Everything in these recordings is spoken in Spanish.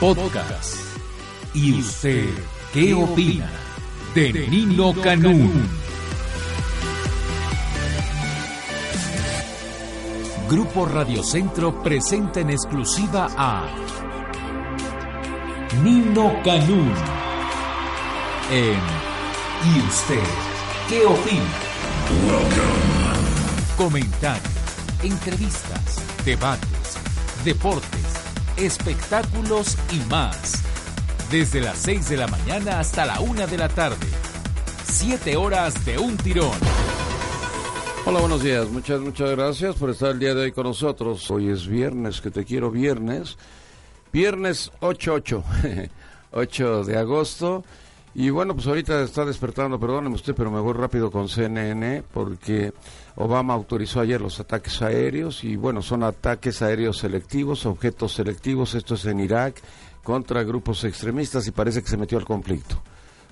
Podcast. ¿Y usted qué opina de Nino Canún? Grupo Radio Centro presenta en exclusiva a Nino Canún en ¿Y usted qué opina? Comentarios, entrevistas, debates, deportes, espectáculos y más. Desde las 6 de la mañana hasta la 1 de la tarde. Siete horas de un tirón. Hola, buenos días. Muchas, muchas gracias por estar el día de hoy con nosotros. Hoy es viernes, que te quiero viernes. Viernes 8-8, 8 de agosto. Y bueno, pues ahorita está despertando, perdóneme usted, pero me voy rápido con CNN porque Obama autorizó ayer los ataques aéreos y bueno, son ataques aéreos selectivos, objetos selectivos, esto es en Irak, contra grupos extremistas y parece que se metió al conflicto.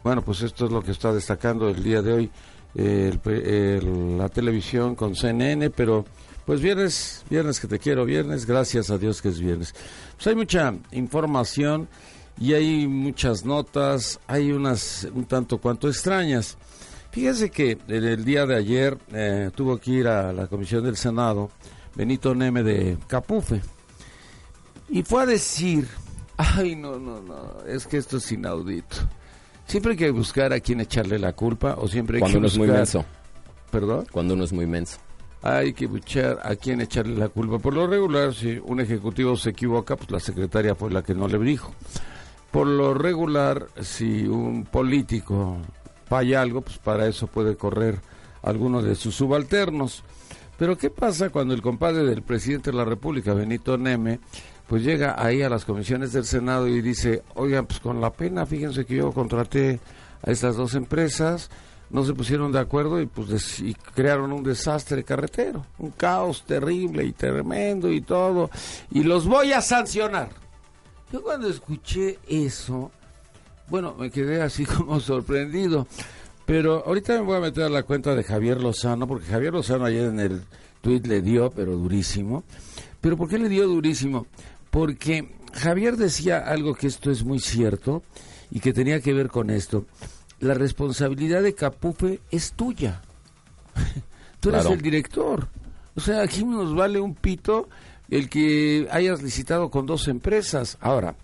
Bueno, pues esto es lo que está destacando el día de hoy el, el, la televisión con CNN, pero pues viernes, viernes que te quiero, viernes, gracias a Dios que es viernes. Pues hay mucha información y hay muchas notas, hay unas un tanto cuanto extrañas. Fíjese que en el día de ayer eh, tuvo que ir a la comisión del Senado Benito Neme de Capufe y fue a decir, ay no, no, no, es que esto es inaudito. Siempre hay que buscar a quién echarle la culpa o siempre hay Cuando que uno es muy menso. ¿Perdón? Cuando uno es muy menso. Hay que buscar a quién echarle la culpa. Por lo regular, si un ejecutivo se equivoca, pues la secretaria fue la que no le dijo. Por lo regular, si un político falla algo, pues para eso puede correr alguno de sus subalternos. Pero ¿qué pasa cuando el compadre del presidente de la República, Benito Neme, pues llega ahí a las comisiones del Senado y dice, oigan, pues con la pena, fíjense que yo contraté a estas dos empresas, no se pusieron de acuerdo y pues y crearon un desastre carretero, un caos terrible y tremendo y todo, y los voy a sancionar. Yo cuando escuché eso, bueno, me quedé así como sorprendido. Pero ahorita me voy a meter a la cuenta de Javier Lozano, porque Javier Lozano ayer en el tuit le dio, pero durísimo. ¿Pero por qué le dio durísimo? Porque Javier decía algo que esto es muy cierto y que tenía que ver con esto. La responsabilidad de Capufe es tuya. Tú eres Claro. el director. O sea, aquí nos vale un pito el que hayas licitado con dos empresas. Ahora,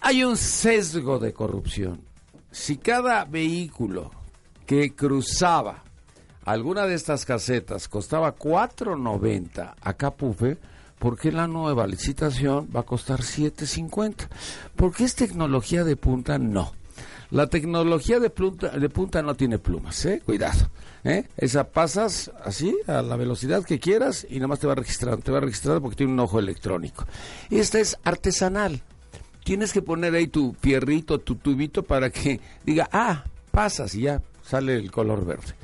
hay un sesgo de corrupción. Si cada vehículo que cruzaba alguna de estas casetas costaba 4.90 a Capufe, ¿por qué la nueva licitación va a costar 7.50? Porque es tecnología de punta, no. La tecnología de punta, de punta no tiene plumas, ¿eh? Cuidado. ¿eh? Esa pasas así a la velocidad que quieras y nada más te va registrando. Te va registrando porque tiene un ojo electrónico. Esta es artesanal. Tienes que poner ahí tu fierrito, tu tubito para que diga, ah, pasas y ya sale el color verde.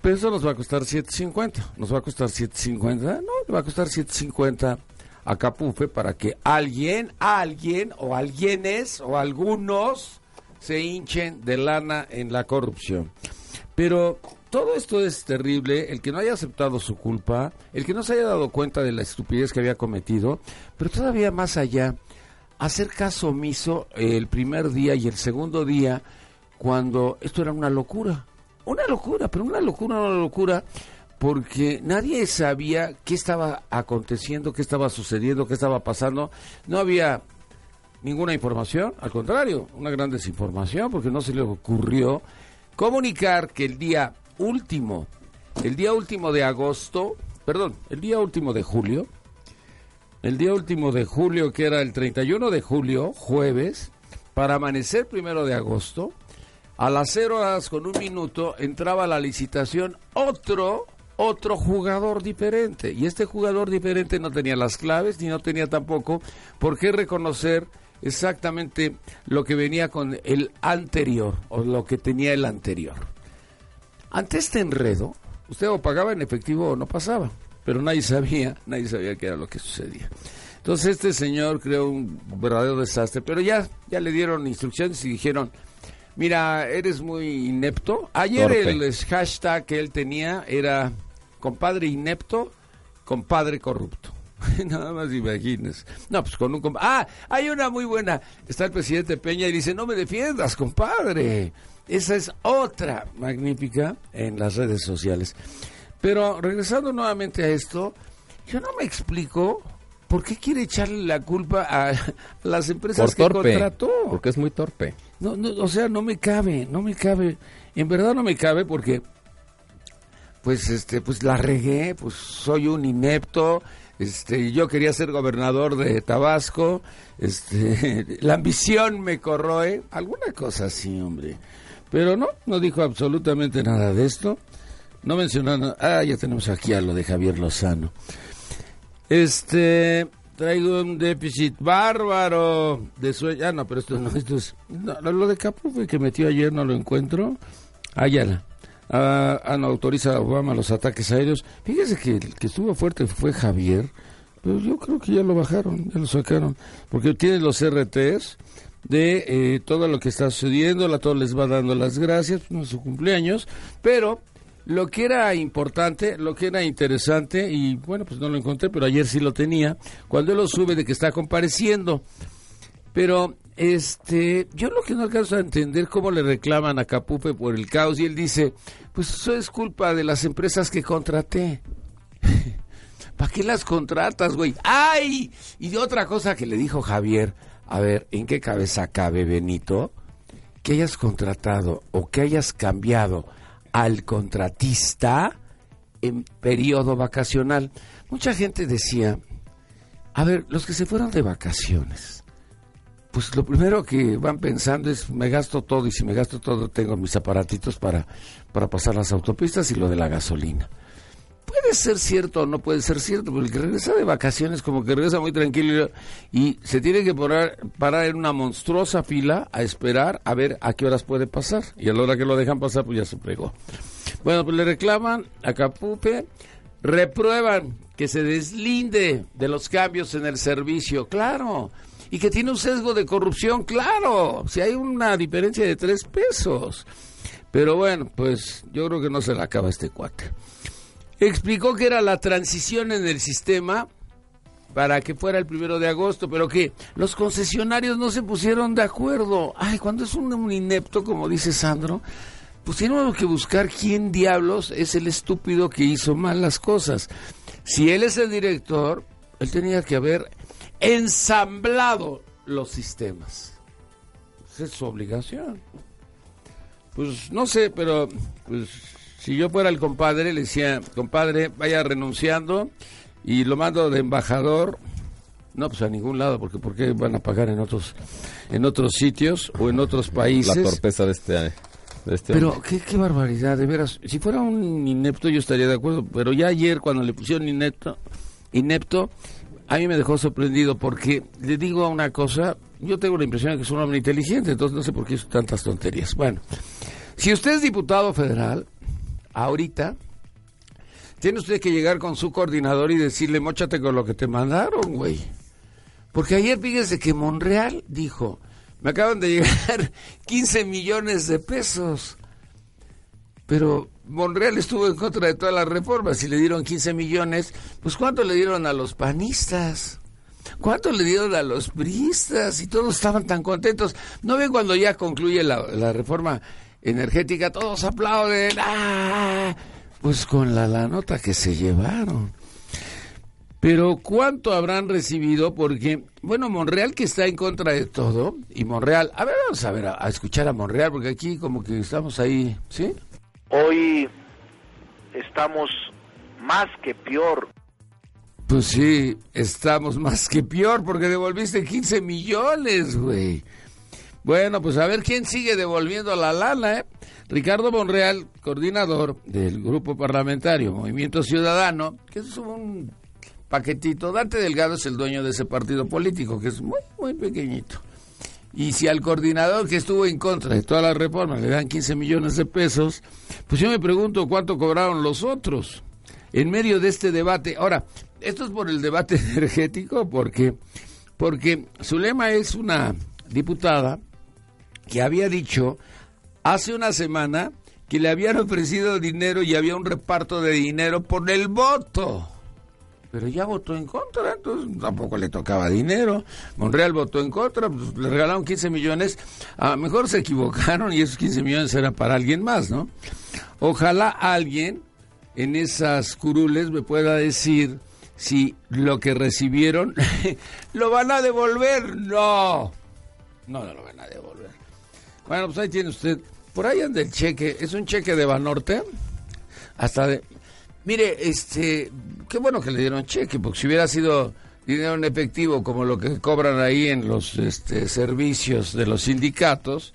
Pero eso nos va a costar 7.50. ¿Nos va a costar 7.50? No, va a costar 7.50 a Capufe para que alguien, alguien o alguienes o algunos se hinchen de lana en la corrupción. Pero todo esto es terrible, el que no haya aceptado su culpa, el que no se haya dado cuenta de la estupidez que había cometido, pero todavía más allá, hacer caso omiso el primer día y el segundo día cuando esto era una locura. Una locura, pero una locura, una locura, porque nadie sabía qué estaba aconteciendo, qué estaba sucediendo, qué estaba pasando. No había ninguna información, al contrario, una gran desinformación, porque no se le ocurrió comunicar que el día último, el día último de agosto, perdón, el día último de julio, el día último de julio, que era el 31 de julio, jueves, para amanecer primero de agosto, a las cero horas con un minuto entraba a la licitación otro, otro jugador diferente. Y este jugador diferente no tenía las claves ni no tenía tampoco por qué reconocer exactamente lo que venía con el anterior o lo que tenía el anterior. Ante este enredo, usted o pagaba en efectivo o no pasaba, pero nadie sabía, nadie sabía qué era lo que sucedía. Entonces este señor creó un verdadero desastre, pero ya, ya le dieron instrucciones y dijeron, mira, eres muy inepto. Ayer el hashtag que él tenía era compadre inepto, compadre corrupto. Nada más imagines. No, pues con un... Ah, hay una muy buena. Está el presidente Peña y dice, no me defiendas, compadre. Esa es otra magnífica en las redes sociales. Pero regresando nuevamente a esto, yo no me explico por qué quiere echarle la culpa a las empresas que contrató. Porque es muy torpe. No, no, o sea, no me cabe, no me cabe. En verdad no me cabe porque, pues, este, pues la regué, pues soy un inepto. Este, yo quería ser gobernador de Tabasco. Este, la ambición me corroe, alguna cosa así, hombre. Pero no, no dijo absolutamente nada de esto. No mencionó Ah, ya tenemos aquí a lo de Javier Lozano. Este, traigo un déficit bárbaro de sueño. Ah, no, pero esto no, esto es... lo de Capo que metió ayer, no lo encuentro. Ayala. Ah, ah, no autoriza a Obama los ataques aéreos. Fíjese que el que estuvo fuerte fue Javier. Pero yo creo que ya lo bajaron, ya lo sacaron. Porque tiene los RTs de eh, todo lo que está sucediendo, la todo les va dando las gracias, no su cumpleaños, pero lo que era importante, lo que era interesante, y bueno, pues no lo encontré, pero ayer sí lo tenía, cuando él lo sube de que está compareciendo. Pero, este, yo lo que no alcanzo a entender cómo le reclaman a Capupe por el caos, y él dice, pues eso es culpa de las empresas que contraté. ¿Para qué las contratas, güey? ¡Ay! Y otra cosa que le dijo Javier, a ver, ¿en qué cabeza cabe, Benito, que hayas contratado o que hayas cambiado al contratista en periodo vacacional? Mucha gente decía, a ver, los que se fueron de vacaciones, pues lo primero que van pensando es, me gasto todo y si me gasto todo tengo mis aparatitos para, para pasar las autopistas y lo de la gasolina puede ser cierto o no puede ser cierto, porque el que regresa de vacaciones como que regresa muy tranquilo y se tiene que parar, parar en una monstruosa fila a esperar a ver a qué horas puede pasar. Y a la hora que lo dejan pasar, pues ya se pregó. Bueno, pues le reclaman a Capupe, reprueban que se deslinde de los cambios en el servicio, claro. Y que tiene un sesgo de corrupción, claro. Si hay una diferencia de tres pesos. Pero bueno, pues yo creo que no se le acaba este cuate explicó que era la transición en el sistema para que fuera el primero de agosto, pero que los concesionarios no se pusieron de acuerdo. Ay, cuando es un, inepto, como dice Sandro, pues tenemos que buscar quién diablos es el estúpido que hizo mal las cosas. Si él es el director, él tenía que haber ensamblado los sistemas. Esa es su obligación. Pues no sé, pero pues si yo fuera el compadre, le decía, compadre, vaya renunciando y lo mando de embajador. No, pues a ningún lado, porque ¿por qué van a pagar en otros, en otros sitios o en otros países? La torpeza de este, de este Pero qué, qué barbaridad, de veras. Si fuera un inepto yo estaría de acuerdo, pero ya ayer cuando le pusieron inepto, inepto, a mí me dejó sorprendido porque le digo una cosa, yo tengo la impresión de que es un hombre inteligente, entonces no sé por qué hizo tantas tonterías. Bueno, si usted es diputado federal, ahorita, tiene usted que llegar con su coordinador y decirle, mochate con lo que te mandaron, güey. Porque ayer fíjese que Monreal dijo, me acaban de llegar 15 millones de pesos. Pero Monreal estuvo en contra de todas las reformas y le dieron 15 millones. Pues ¿cuánto le dieron a los panistas? ¿Cuánto le dieron a los bristas? Y todos estaban tan contentos. ¿No ven cuando ya concluye la, la reforma energética, todos aplauden, ¡ah! pues con la, la nota que se llevaron. Pero ¿cuánto habrán recibido? Porque, bueno, Monreal que está en contra de todo, y Monreal, a ver, vamos a ver, a, escuchar a Monreal, porque aquí como que estamos ahí, ¿sí? Hoy estamos más que peor. Pues sí, estamos más que peor, porque devolviste 15 millones, güey. Bueno, pues a ver quién sigue devolviendo la lana, ¿eh? Ricardo Monreal, coordinador del grupo parlamentario Movimiento Ciudadano, que es un paquetito. Dante Delgado es el dueño de ese partido político, que es muy, muy pequeñito. Y si al coordinador que estuvo en contra de todas las reformas le dan 15 millones de pesos, pues yo me pregunto cuánto cobraron los otros en medio de este debate. Ahora, esto es por el debate energético, porque porque Zulema es una diputada que había dicho hace una semana que le habían ofrecido dinero y había un reparto de dinero por el voto. Pero ya votó en contra, entonces tampoco le tocaba dinero. Monreal votó en contra, pues, le regalaron 15 millones. A lo mejor se equivocaron y esos 15 millones eran para alguien más, ¿no? Ojalá alguien en esas curules me pueda decir si lo que recibieron lo van a devolver. No, no, no lo van a devolver. Bueno, pues ahí tiene usted. Por ahí anda el cheque. Es un cheque de Banorte. Hasta de. Mire, este. Qué bueno que le dieron cheque, porque si hubiera sido dinero en efectivo como lo que cobran ahí en los este, servicios de los sindicatos,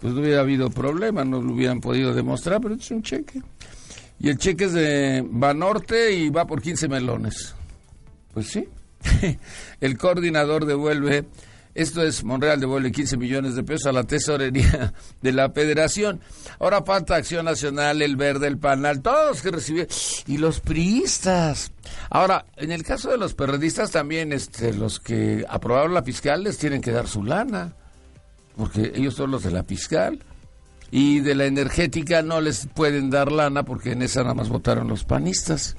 pues no hubiera habido problema, no lo hubieran podido demostrar, pero es un cheque. Y el cheque es de Banorte y va por 15 melones. Pues sí. el coordinador devuelve esto es, Monreal devuelve 15 millones de pesos a la tesorería de la federación. Ahora falta Acción Nacional, el Verde, el Panal, todos que recibieron. Y los priistas. Ahora, en el caso de los periodistas también, este, los que aprobaron la fiscal les tienen que dar su lana. Porque ellos son los de la fiscal. Y de la energética no les pueden dar lana porque en esa nada más votaron los panistas.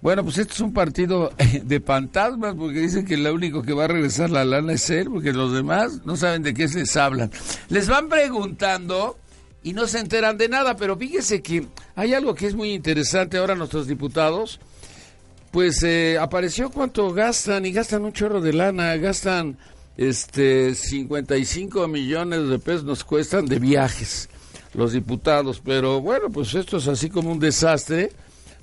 Bueno, pues esto es un partido de fantasmas porque dicen que lo único que va a regresar la lana es él, porque los demás no saben de qué les hablan. Les van preguntando y no se enteran de nada, pero fíjese que hay algo que es muy interesante ahora nuestros diputados. Pues eh, apareció cuánto gastan y gastan un chorro de lana, gastan este 55 millones de pesos nos cuestan de viajes los diputados, pero bueno, pues esto es así como un desastre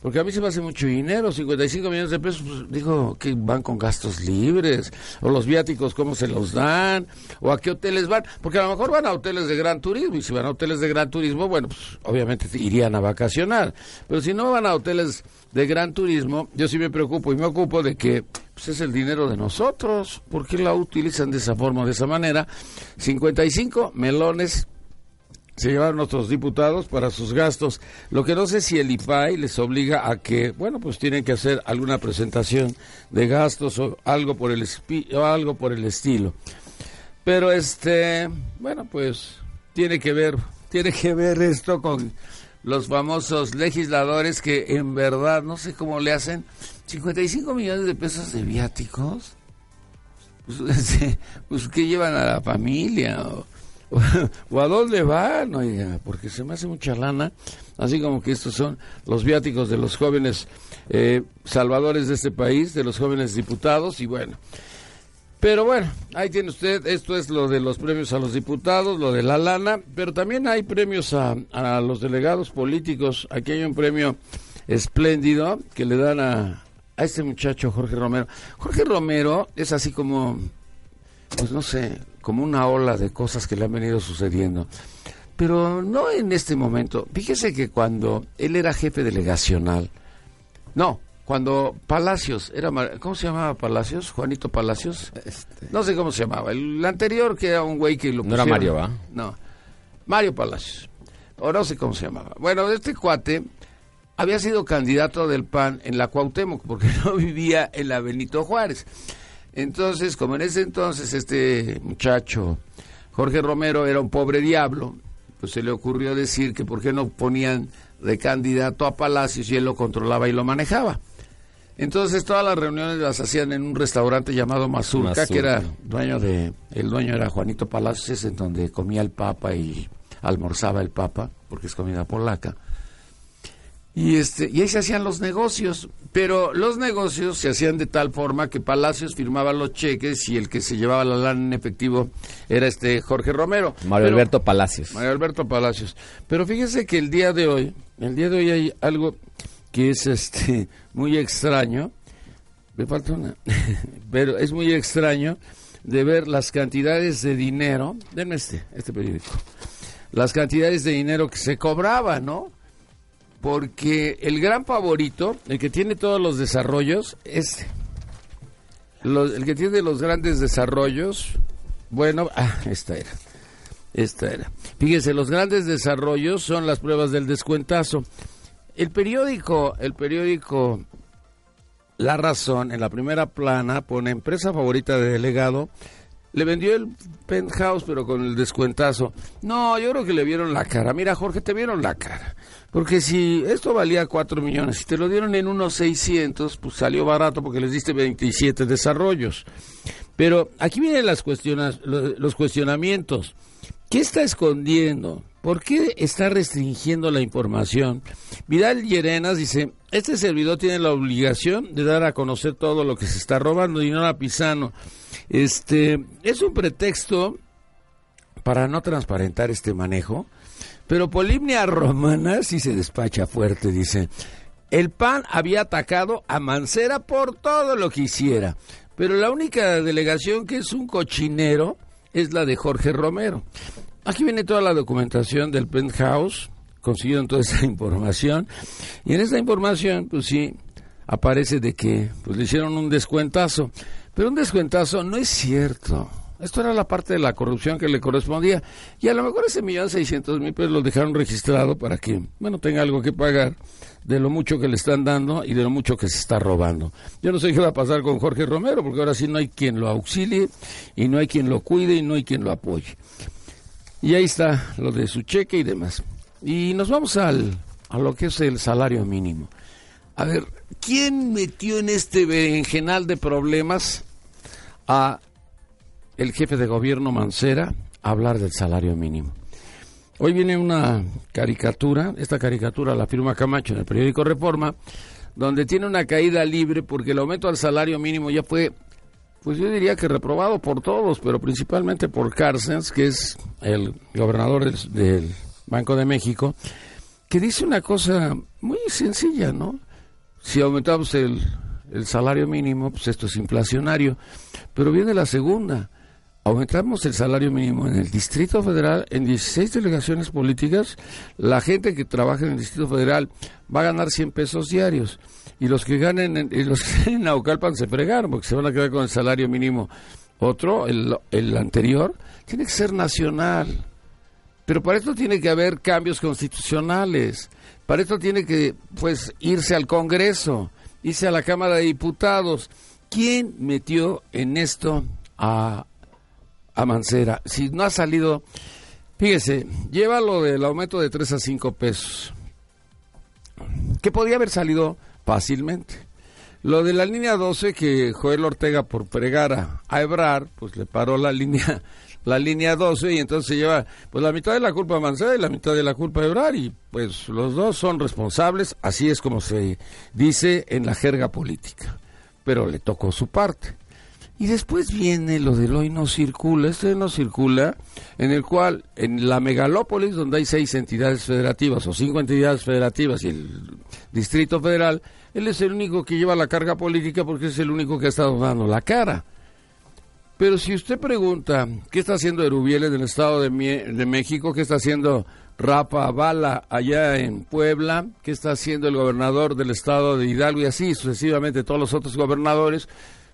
porque a mí se me hace mucho dinero, 55 millones de pesos, pues, digo, que van con gastos libres, o los viáticos, cómo se los dan, o a qué hoteles van, porque a lo mejor van a hoteles de gran turismo, y si van a hoteles de gran turismo, bueno, pues obviamente irían a vacacionar, pero si no van a hoteles de gran turismo, yo sí me preocupo y me ocupo de que pues, es el dinero de nosotros, ¿por qué la utilizan de esa forma, de esa manera? 55 melones se llevaron nuestros diputados para sus gastos. Lo que no sé si el IPAI les obliga a que, bueno, pues tienen que hacer alguna presentación de gastos o algo por el, o algo por el estilo. Pero este, bueno, pues tiene que ver, tiene que ver esto con los famosos legisladores que en verdad no sé cómo le hacen 55 millones de pesos de viáticos. Pues, pues que llevan a la familia o o a dónde van, oiga, porque se me hace mucha lana, así como que estos son los viáticos de los jóvenes eh, salvadores de este país, de los jóvenes diputados, y bueno. Pero bueno, ahí tiene usted, esto es lo de los premios a los diputados, lo de la lana, pero también hay premios a, los delegados políticos. Aquí hay un premio espléndido que le dan a, a este muchacho Jorge Romero. Jorge Romero es así como, pues no sé, como una ola de cosas que le han venido sucediendo. Pero no en este momento. Fíjese que cuando él era jefe delegacional, no, cuando Palacios, era ¿cómo se llamaba Palacios? Juanito Palacios. Este. No sé cómo se llamaba. El anterior que era un güey que lo No era Mario, ¿va? No. Mario Palacios. O no sé cómo se llamaba. Bueno, este cuate había sido candidato del PAN en la Cuauhtémoc porque no vivía en la Benito Juárez. Entonces, como en ese entonces este muchacho, Jorge Romero, era un pobre diablo, pues se le ocurrió decir que por qué no ponían de candidato a Palacios y él lo controlaba y lo manejaba. Entonces todas las reuniones las hacían en un restaurante llamado Mazurka, que era dueño de, el dueño era Juanito Palacios, en donde comía el Papa y almorzaba el Papa, porque es comida polaca. Y, este, y ahí se hacían los negocios, pero los negocios se hacían de tal forma que Palacios firmaba los cheques y el que se llevaba la lana en efectivo era este Jorge Romero. Mario Alberto Palacios. Mario Alberto Palacios. Pero fíjese que el día de hoy, el día de hoy hay algo que es este muy extraño. Me falta una. pero es muy extraño de ver las cantidades de dinero, denme este, este periódico, las cantidades de dinero que se cobraba, ¿no? Porque el gran favorito, el que tiene todos los desarrollos. Los- el que tiene los grandes desarrollos, bueno, ah, esta era. Esta era. Fíjese, los grandes desarrollos son las pruebas del descuentazo. El periódico, el periódico La Razón, en la primera plana, pone empresa favorita de delegado. Le vendió el penthouse, pero con el descuentazo. No, yo creo que le vieron la cara. Mira, Jorge, te vieron la cara. Porque si esto valía 4 millones, si te lo dieron en unos 600, pues salió barato porque les diste 27 desarrollos. Pero aquí vienen las cuestionas, lo- los cuestionamientos. ¿Qué está escondiendo? ¿Por qué está restringiendo la información? Vidal Llerenas dice, este servidor tiene la obligación de dar a conocer todo lo que se está robando, Dinora Pisano. Este, es un pretexto para no transparentar este manejo, pero Polimnia Romana sí se despacha fuerte, dice. El PAN había atacado a Mancera por todo lo que hiciera, pero la única delegación que es un cochinero es la de Jorge Romero. Aquí viene toda la documentación del penthouse, consiguieron toda esa información, y en esta información, pues sí, aparece de que pues, le hicieron un descuentazo, pero un descuentazo no es cierto. Esto era la parte de la corrupción que le correspondía. Y a lo mejor ese millón seiscientos mil pesos lo dejaron registrado para que, bueno, tenga algo que pagar de lo mucho que le están dando y de lo mucho que se está robando. Yo no sé qué va a pasar con Jorge Romero, porque ahora sí no hay quien lo auxilie y no hay quien lo cuide y no hay quien lo apoye. Y ahí está lo de su cheque y demás. Y nos vamos al, a lo que es el salario mínimo. A ver, ¿quién metió en este berenjenal de problemas a el jefe de gobierno Mancera a hablar del salario mínimo? Hoy viene una caricatura, esta caricatura la firma Camacho en el periódico Reforma, donde tiene una caída libre porque el aumento al salario mínimo ya fue, pues yo diría que reprobado por todos, pero principalmente por Carstens, que es el gobernador del, del Banco de México, que dice una cosa muy sencilla, ¿no? Si aumentamos el, el salario mínimo, pues esto es inflacionario. Pero viene la segunda. Aumentamos el salario mínimo en el Distrito Federal, en 16 delegaciones políticas. La gente que trabaja en el Distrito Federal va a ganar 100 pesos diarios. Y los que ganen en, y los que en Naucalpan se fregaron porque se van a quedar con el salario mínimo. Otro, el, el anterior, tiene que ser nacional. Pero para esto tiene que haber cambios constitucionales. Para esto tiene que, pues, irse al Congreso, irse a la Cámara de Diputados. ¿Quién metió en esto a, a Mancera? Si no ha salido, fíjese, lleva lo del aumento de 3 a 5 pesos, que podía haber salido fácilmente. Lo de la línea 12 que Joel Ortega por pregar a, a Ebrar, pues le paró la línea la línea 12 y entonces se lleva pues la mitad de la culpa a Mancera y la mitad de la culpa a Ebrar y pues los dos son responsables, así es como se dice en la jerga política, pero le tocó su parte. Y después viene lo del hoy no circula, este no circula, en el cual en la megalópolis donde hay seis entidades federativas o cinco entidades federativas y el Distrito Federal, él es el único que lleva la carga política porque es el único que ha estado dando la cara. Pero si usted pregunta qué está haciendo Erubiel en el Estado de, de México, qué está haciendo Rafa Bala allá en Puebla, qué está haciendo el gobernador del Estado de Hidalgo y así sucesivamente todos los otros gobernadores,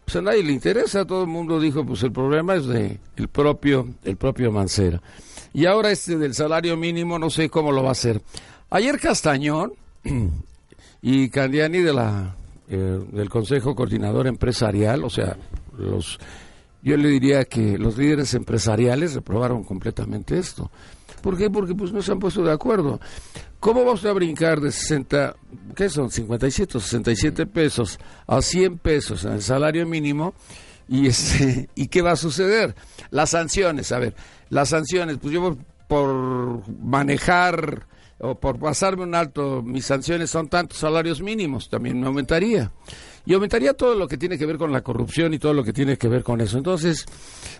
pues a nadie le interesa. Todo el mundo dijo, pues el problema es de el propio, el propio Mancera. Y ahora este del salario mínimo, no sé cómo lo va a hacer. Ayer Castañón y Candiani de la eh, del Consejo Coordinador Empresarial, o sea, los yo le diría que los líderes empresariales reprobaron completamente esto. ¿Por qué? Porque pues no se han puesto de acuerdo. ¿Cómo va usted a brincar de 60, qué son, 57 o 67 pesos a 100 pesos en el salario mínimo? Y, este, ¿Y qué va a suceder? Las sanciones, a ver, las sanciones, pues yo por manejar o por pasarme un alto, mis sanciones son tantos salarios mínimos, también me aumentaría. Y aumentaría todo lo que tiene que ver con la corrupción y todo lo que tiene que ver con eso. Entonces,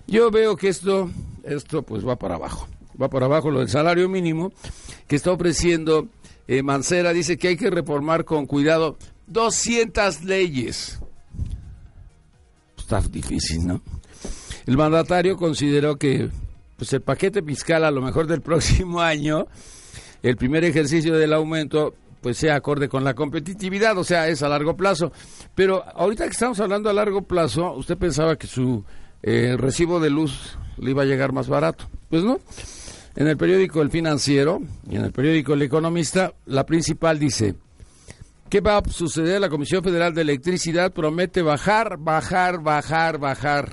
yo veo que esto, esto pues va para abajo. Va para abajo lo del salario mínimo que está ofreciendo eh, Mancera. Dice que hay que reformar con cuidado 200 leyes. Está difícil, ¿no? el mandatario consideró que pues el paquete fiscal a lo mejor del próximo año, el primer ejercicio del aumento, pues sea acorde con la competitividad, o sea, es a largo plazo. Pero ahorita que estamos hablando a largo plazo, usted pensaba que su eh, recibo de luz le iba a llegar más barato. Pues no. En el periódico El Financiero y en el periódico El Economista, la principal dice, ¿qué va a suceder? La Comisión Federal de Electricidad promete bajar, bajar, bajar, bajar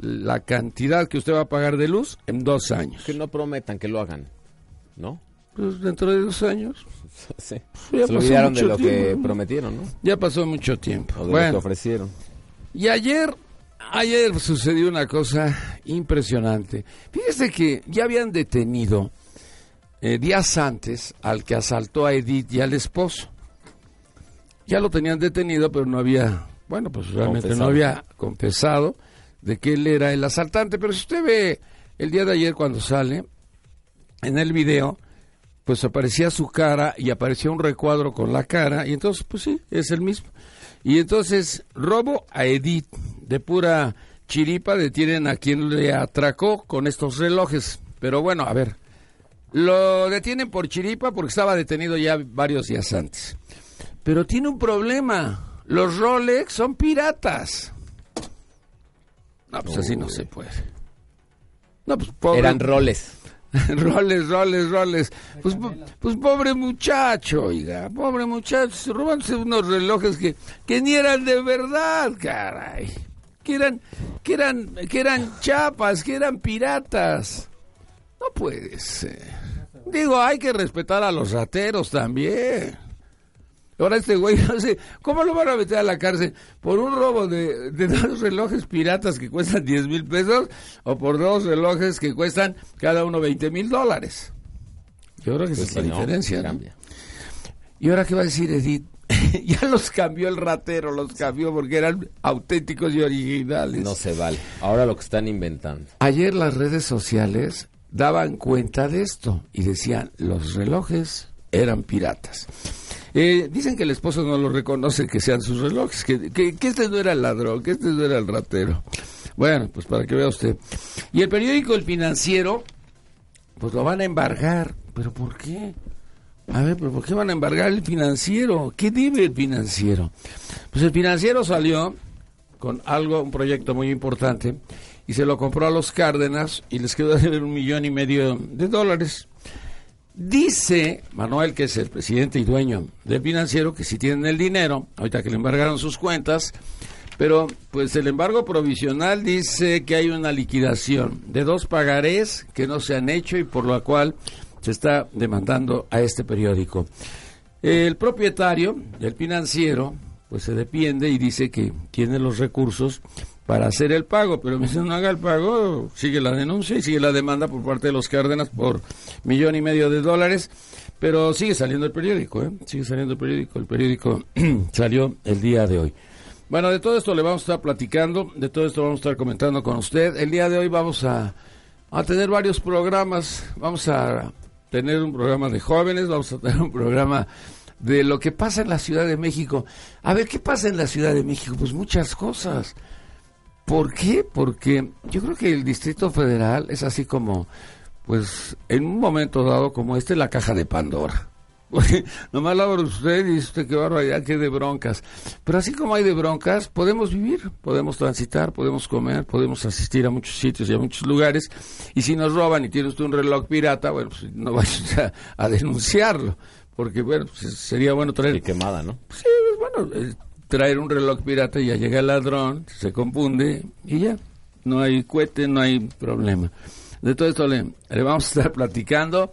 la cantidad que usted va a pagar de luz en dos años. Que no prometan que lo hagan, ¿no? Pues dentro de dos años. Sí. Ya Se olvidaron de lo que prometieron, ¿no? Ya pasó mucho tiempo. O de lo que Bueno, ofrecieron. y ayer, ayer sucedió una cosa impresionante. Fíjese que ya habían detenido eh, días antes al que asaltó a Edith y al esposo. Ya lo tenían detenido, pero no había, bueno, pues realmente no había confesado de que él era el asaltante. Pero si usted ve el día de ayer cuando sale, en el video, pues aparecía su cara y aparecía un recuadro con la cara, y entonces, pues sí, es el mismo. Y entonces, robo a Edith, de pura chiripa, detienen a quien le atracó con estos relojes. Pero bueno, a ver, lo detienen por chiripa porque estaba detenido ya varios días antes. Pero tiene un problema, los Rolex son piratas. No, pues así no se puede. No, pues pobre, Eran roles. roles, roles, roles. Pues, po- pues pobre muchacho, oiga, pobre muchacho, robándose unos relojes que, que ni eran de verdad, caray. Que eran, que eran, que eran chapas, que eran piratas. No puede ser. Digo, hay que respetar a los rateros también. Ahora este güey, no sé, ¿cómo lo van a meter a la cárcel? ¿Por un robo de, de dos relojes piratas que cuestan 10 mil pesos o por dos relojes que cuestan cada uno 20 mil dólares? Yo creo que esa Pues es la no, diferencia. cambia. ¿Y ahora qué va a decir Edith? ya los cambió el ratero, los cambió porque eran auténticos y originales. No se vale. Ahora lo que están inventando. Ayer las redes sociales daban cuenta de esto y decían los relojes eran piratas. Eh, dicen que el esposo no lo reconoce que sean sus relojes, que, que, este no era el ladrón, que este no era el ratero. Bueno, pues para que vea usted. Y el periódico El Financiero, pues lo van a embargar. ¿Pero por qué? A ver, ¿pero por qué van a embargar el financiero? ¿Qué debe el financiero? Pues el financiero salió con algo, un proyecto muy importante, y se lo compró a los Cárdenas y les quedó a un millón y medio de dólares. Dice Manuel, que es el presidente y dueño del financiero, que si tienen el dinero, ahorita que le embargaron sus cuentas, pero pues el embargo provisional dice que hay una liquidación de dos pagarés que no se han hecho y por lo cual se está demandando a este periódico. El propietario del financiero pues se defiende y dice que tiene los recursos para hacer el pago, pero mientras no haga el pago, sigue la denuncia y sigue la demanda por parte de los Cárdenas por millón y medio de dólares, pero sigue saliendo el periódico, ¿eh? sigue saliendo el periódico, el periódico salió el día de hoy. Bueno, de todo esto le vamos a estar platicando, de todo esto vamos a estar comentando con usted. El día de hoy vamos a, a tener varios programas, vamos a tener un programa de jóvenes, vamos a tener un programa de lo que pasa en la Ciudad de México. A ver, ¿qué pasa en la Ciudad de México? Pues muchas cosas. ¿Por qué? Porque yo creo que el Distrito Federal es así como, pues, en un momento dado como este, la caja de Pandora. Porque nomás la abre usted y dice usted qué barbaridad, qué de broncas. Pero así como hay de broncas, podemos vivir, podemos transitar, podemos comer, podemos asistir a muchos sitios y a muchos lugares. Y si nos roban y tiene usted un reloj pirata, bueno, pues no vaya a, a denunciarlo. Porque, bueno, pues sería bueno traer Y quemada, ¿no? Sí, pues, bueno, eh, traer un reloj pirata ya llega el ladrón, se confunde y ya. No hay cohete, no hay problema. De todo esto le, le vamos a estar platicando.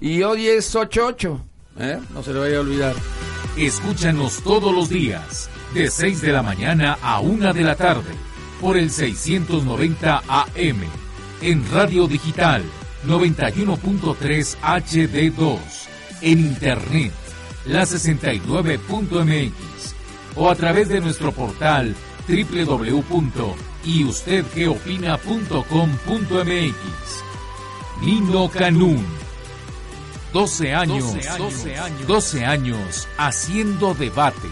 Y hoy es 8-8, ¿eh? No se le vaya a olvidar. Escúchanos todos los días, de 6 de la mañana a 1 de la tarde, por el 690 AM, en Radio Digital 91.3 HD2, en Internet, la 69.mx, o a través de nuestro portal www.yustedqueopina.com.mx. Nino Canún. 12 años, 12 años, 12 años haciendo debate.